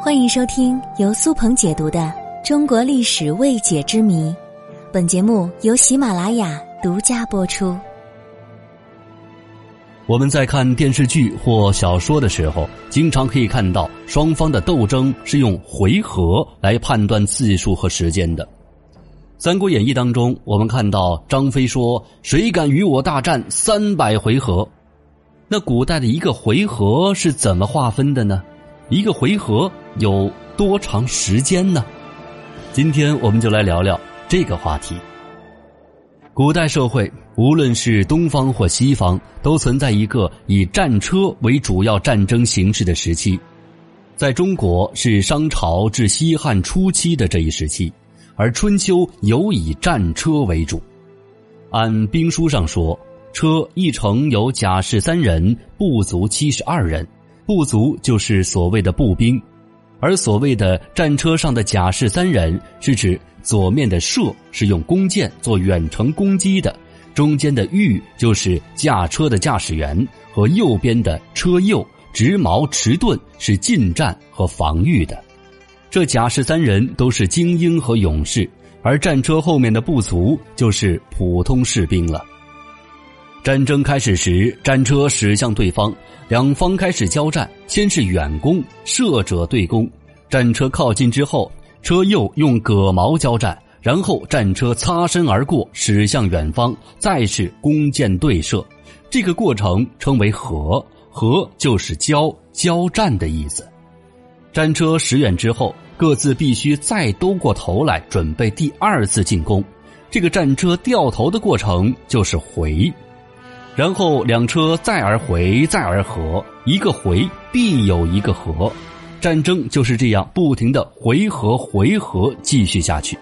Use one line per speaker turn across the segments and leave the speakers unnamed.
欢迎收听由苏鹏解读的《中国历史未解之谜》，本节目由喜马拉雅独家播出。
我们在看电视剧或小说的时候，经常可以看到双方的斗争是用回合来判断次数和时间的。《三国演义》当中，我们看到张飞说：“谁敢与我大战三百回合？”那古代的一个回合是怎么划分的呢？一个回合有多长时间呢？今天我们就来聊聊这个话题。古代社会，无论是东方或西方，都存在一个以战车为主要战争形式的时期。在中国是商朝至西汉初期的这一时期，而春秋尤以战车为主。按兵书上说，车一乘有甲士三人，步卒七十二人。步卒就是所谓的步兵，而所谓的战车上的甲士三人，是指左面的射是用弓箭做远程攻击的，中间的御就是驾车的驾驶员，和右边的车右执矛持盾是近战和防御的。这甲士三人都是精英和勇士，而战车后面的步卒就是普通士兵了。战争开始时，战车驶向对方，两方开始交战。先是远攻，射者对攻。战车靠近之后，车右用戈矛交战，然后战车擦身而过，驶向远方，再是弓箭对射。这个过程称为合，合就是交交战的意思。战车驶远之后，各自必须再兜过头来，准备第二次进攻。这个战车掉头的过程就是回。然后两车再而回，再而合，一个回必有一个合，战争就是这样不停的回合回合继续下去。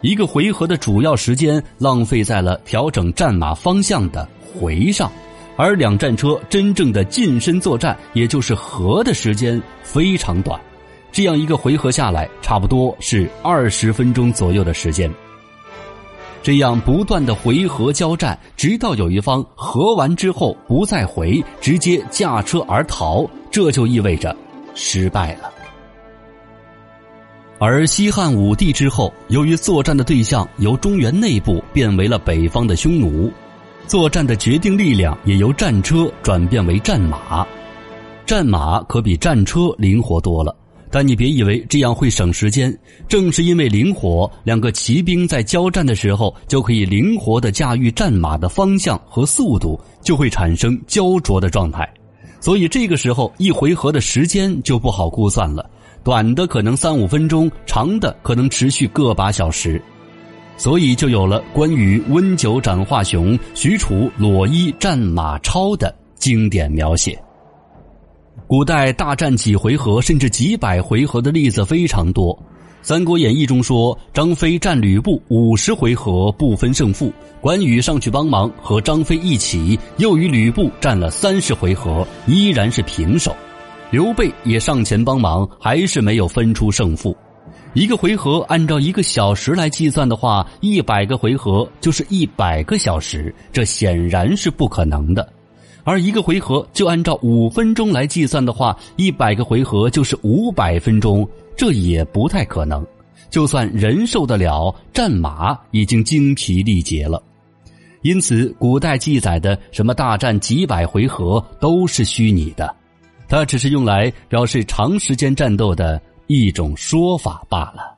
一个回合的主要时间浪费在了调整战马方向的回上，而两战车真正的近身作战，也就是合的时间非常短。这样一个回合下来，差不多是二十分钟左右的时间。这样不断的回合交战，直到有一方合完之后不再回，直接驾车而逃，这就意味着失败了。而西汉武帝之后，由于作战的对象由中原内部变为了北方的匈奴，作战的决定力量也由战车转变为战马，战马可比战车灵活多了。但你别以为这样会省时间，正是因为灵活，两个骑兵在交战的时候就可以灵活的驾驭战马的方向和速度，就会产生焦灼的状态。所以这个时候一回合的时间就不好估算了，短的可能三五分钟，长的可能持续个把小时。所以就有了关于温酒斩华雄、许褚裸衣战马超的经典描写。古代大战几回合甚至几百回合的例子非常多，《三国演义》中说张飞战吕布五十回合不分胜负，关羽上去帮忙和张飞一起又与吕布战了三十回合，依然是平手。刘备也上前帮忙，还是没有分出胜负。一个回合按照一个小时来计算的话，一百个回合就是一百个小时，这显然是不可能的。而一个回合就按照五分钟来计算的话，一百个回合就是五百分钟，这也不太可能。就算人受得了，战马已经精疲力竭了。因此，古代记载的什么大战几百回合都是虚拟的，它只是用来表示长时间战斗的一种说法罢了。